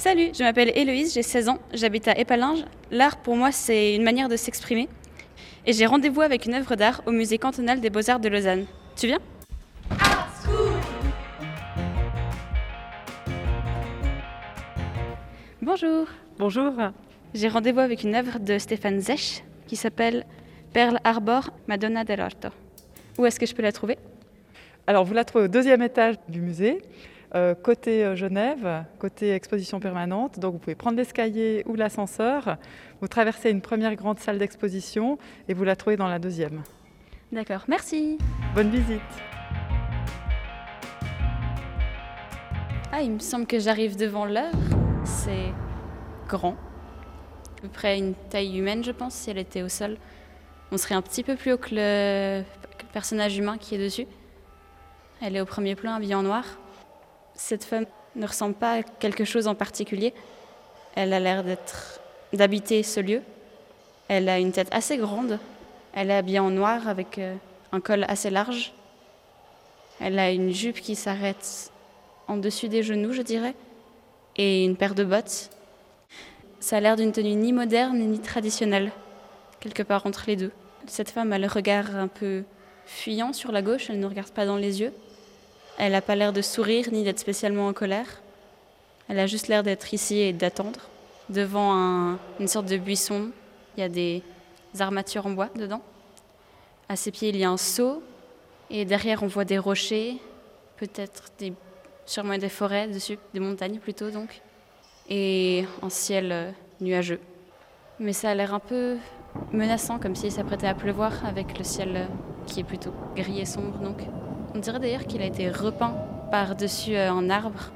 Salut, je m'appelle Héloïse, j'ai 16 ans, j'habite à Épalinges. L'art pour moi c'est une manière de s'exprimer. Et j'ai rendez-vous avec une œuvre d'art au musée cantonal des beaux-arts de Lausanne. Tu viens? Bonjour Bonjour. J'ai rendez-vous avec une œuvre de Stéphane Zech qui s'appelle Perle Arbor Madonna dell'Orto. Où est-ce que je peux la trouver? Alors vous la trouvez au deuxième étage du musée, euh, côté euh, Genève, côté exposition permanente. Donc vous pouvez prendre l'escalier ou l'ascenseur, vous traversez une première grande salle d'exposition et vous la trouvez dans la deuxième. D'accord, merci Bonne visite. Ah, il me semble que j'arrive devant l'œuvre. C'est grand. À peu près une taille humaine, je pense, si elle était au sol. On serait un petit peu plus haut que le, que le personnage humain qui est dessus. Elle est au premier plan, habillée en noir. Cette femme ne ressemble pas à quelque chose en particulier. Elle a l'air d'être d'habiter ce lieu. Elle a une tête assez grande. Elle est habillée en noir avec euh, un col assez large. Elle a une jupe qui s'arrête en dessus des genoux, je dirais, et une paire de bottes. Ça a l'air d'une tenue ni moderne ni traditionnelle, quelque part entre les deux. Cette femme a le regard un peu fuyant sur la gauche, elle ne regarde pas dans les yeux. Elle n'a pas l'air de sourire ni d'être spécialement en colère. Elle a juste l'air d'être ici et d'attendre. Devant un- une sorte de buisson, il y a des armatures en bois dedans. À ses pieds, il y a un seau. Et derrière, on voit des rochers, peut-être des, sûrement des forêts dessus, des montagnes plutôt donc. Et un ciel euh, nuageux. Mais ça a l'air un peu menaçant, comme s'il s'apprêtait à pleuvoir avec le ciel euh, qui est plutôt gris et sombre donc. On dirait d'ailleurs qu'il a été repeint par-dessus euh, un arbre.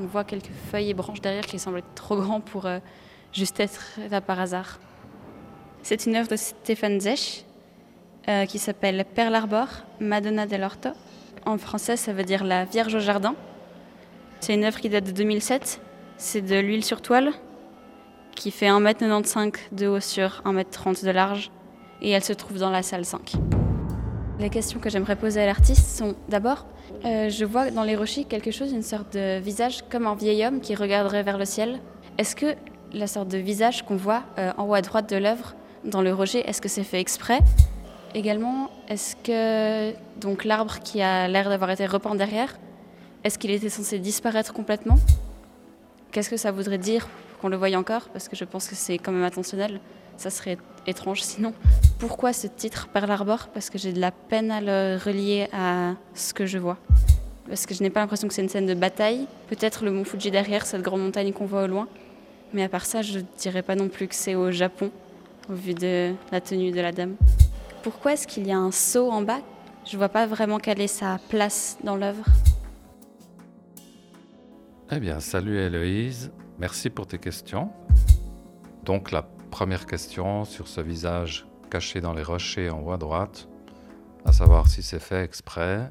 On voit quelques feuilles et branches derrière qui semblent être trop grands pour euh, juste être là par hasard. C'est une œuvre de Stéphane Zech euh, qui s'appelle Perle Arbor, Madonna dell'Orto. En français, ça veut dire la Vierge au jardin. C'est une œuvre qui date de 2007. C'est de l'huile sur toile qui fait 1m95 de haut sur 1m30 de large et elle se trouve dans la salle 5. Les questions que j'aimerais poser à l'artiste sont d'abord, euh, je vois dans les rochers quelque chose, une sorte de visage comme un vieil homme qui regarderait vers le ciel. Est-ce que la sorte de visage qu'on voit euh, en haut à droite de l'œuvre, dans le rocher, est-ce que c'est fait exprès? Également, est-ce que donc l'arbre qui a l'air d'avoir été repeint derrière, est-ce qu'il était censé disparaître complètement? Qu'est-ce que ça voudrait dire qu'on le voie encore? Parce que je pense que c'est quand même intentionnel. Ça serait étrange sinon. Pourquoi ce titre Perle Arbor Parce que j'ai de la peine à le relier à ce que je vois. Parce que je n'ai pas l'impression que c'est une scène de bataille. Peut-être le mont Fuji derrière, cette grande montagne qu'on voit au loin. Mais à part ça, je ne dirais pas non plus que c'est au Japon, au vu de la tenue de la dame. Pourquoi est-ce qu'il y a un seau en bas? Je vois pas vraiment quelle est sa place dans l'œuvre. Eh bien, salut Héloïse, merci pour tes questions. Donc la première question sur ce visage caché dans les rochers en haut à droite, à savoir si c'est fait exprès,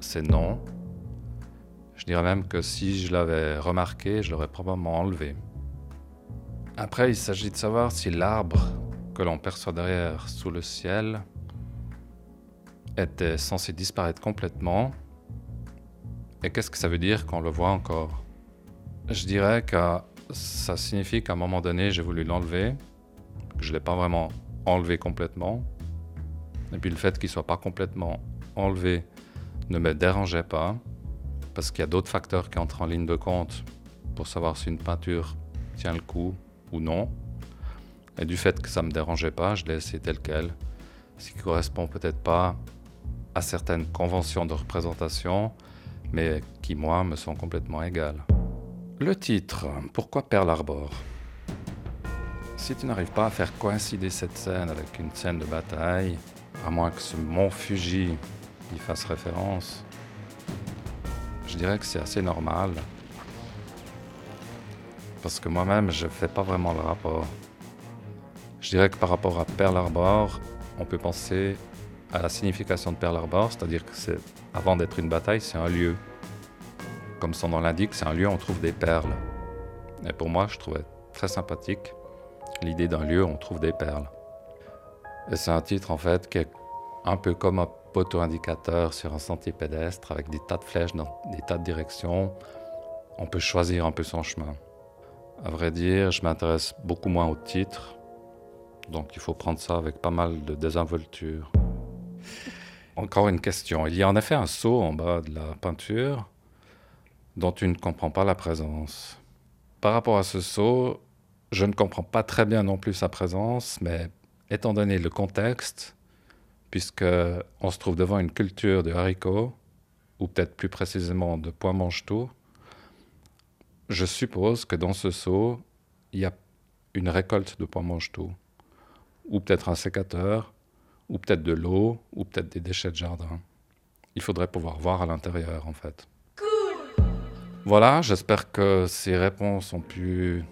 c'est non. Je dirais même que si je l'avais remarqué, je l'aurais probablement enlevé. Après, il s'agit de savoir si l'arbre que l'on perçoit derrière sous le ciel était censé disparaître complètement et qu'est-ce que ça veut dire qu'on le voit encore? Je dirais que ça signifie qu'à un moment donné, j'ai voulu l'enlever, que je ne l'ai pas vraiment enlevé complètement. Et puis le fait qu'il ne soit pas complètement enlevé ne me dérangeait pas, parce qu'il y a d'autres facteurs qui entrent en ligne de compte pour savoir si une peinture tient le coup ou non. Et du fait que ça ne me dérangeait pas, je l'ai laissé tel quel, ce qui correspond peut-être pas à certaines conventions de représentation, mais qui, moi, me sont complètement égales. Le titre, pourquoi Pearl Harbor? Si tu n'arrives pas à faire coïncider cette scène avec une scène de bataille, à moins que ce mont Fuji y fasse référence, je dirais que c'est assez normal. Parce que moi-même, je ne fais pas vraiment le rapport. Je dirais que par rapport à Pearl Harbor, on peut penser à la signification de Pearl Harbor, c'est-à-dire que c'est, avant d'être une bataille, c'est un lieu. Comme son nom l'indique, c'est un lieu où on trouve des perles. Et pour moi, je trouvais très sympathique l'idée d'un lieu où on trouve des perles. Et c'est un titre, en fait, qui est un peu comme un poteau indicateur sur un sentier pédestre avec des tas de flèches dans des tas de directions. on peut choisir un peu son chemin. À vrai dire, je m'intéresse beaucoup moins au titre, donc il faut prendre ça avec pas mal de désinvolture. Encore une question. Il y a en effet un saut en bas de la peinture dont tu ne comprends pas la présence. Par rapport à ce saut, je ne comprends pas très bien non plus sa présence, mais étant donné le contexte, puisque on se trouve devant une culture de haricots, ou peut-être plus précisément de pois mange-tout, je suppose que dans ce seau, il y a une récolte de pois mange-tout, ou peut-être un sécateur, ou peut-être de l'eau, ou peut-être des déchets de jardin. Il faudrait pouvoir voir à l'intérieur, en fait. Voilà, j'espère que ces réponses ont pu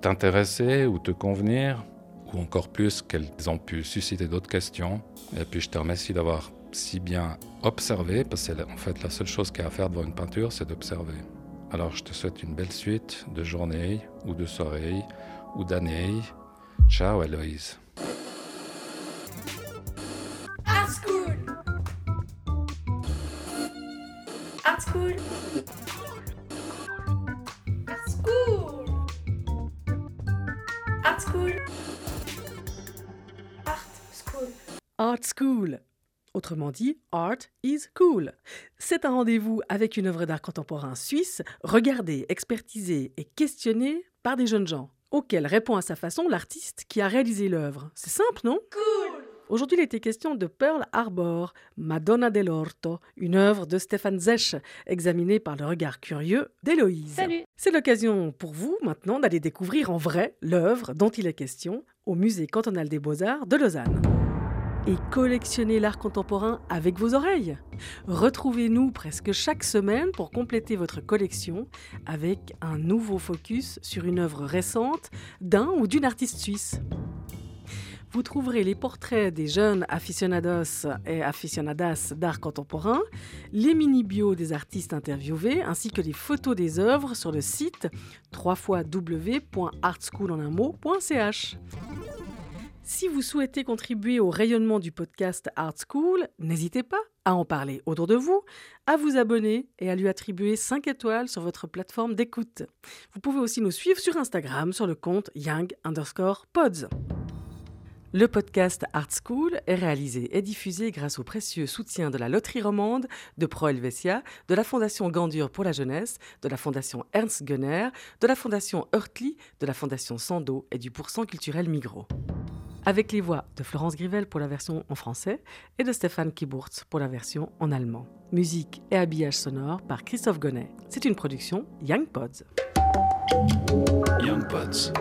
t'intéresser ou te convenir, ou encore plus qu'elles ont pu susciter d'autres questions. Et puis je te remercie d'avoir si bien observé, parce que en fait la seule chose qu'il y a à faire devant une peinture, c'est d'observer. Alors je te souhaite une belle suite de journée, ou de soirée, ou d'année. Ciao Héloïse. Art School. Art School. Art School. Autrement dit, Art is cool. C'est un rendez-vous avec une œuvre d'art contemporain suisse, regardée, expertisée et questionnée par des jeunes gens, auxquels répond à sa façon l'artiste qui a réalisé l'œuvre. C'est simple, non? Cool Aujourd'hui, il était question de Pearl Harbor, Madonna dell'Orto, une œuvre de Stéphane Zech, examinée par le regard curieux d'Héloïse. Salut C'est l'occasion pour vous maintenant d'aller découvrir en vrai l'œuvre dont il est question au Musée cantonal des beaux-arts de Lausanne et collectionnez l'art contemporain avec vos oreilles. Retrouvez-nous presque chaque semaine pour compléter votre collection avec un nouveau focus sur une œuvre récente d'un ou d'une artiste suisse. Vous trouverez les portraits des jeunes aficionados et aficionadas d'art contemporain, les mini-bios des artistes interviewés, ainsi que les photos des œuvres sur le site www.artschoolonunmot.ch. Si vous souhaitez contribuer au rayonnement du podcast Art School, n'hésitez pas à en parler autour de vous, à vous abonner et à lui attribuer 5 étoiles sur votre plateforme d'écoute. Vous pouvez aussi nous suivre sur Instagram sur le compte young underscore pods. Le podcast Art School est réalisé et diffusé grâce au précieux soutien de la Loterie Romande, de Pro Helvetia, de la Fondation Gandur pour la jeunesse, de la Fondation Ernst Gunner, de la Fondation Hurtli, de la Fondation Sando et du Pourcent culturel Migros avec les voix de Florence Grivel pour la version en français et de Stéphane Kiburtz pour la version en allemand. Musique et habillage sonore par Christophe Gonnet. C'est une production Young Pods. Young Pods.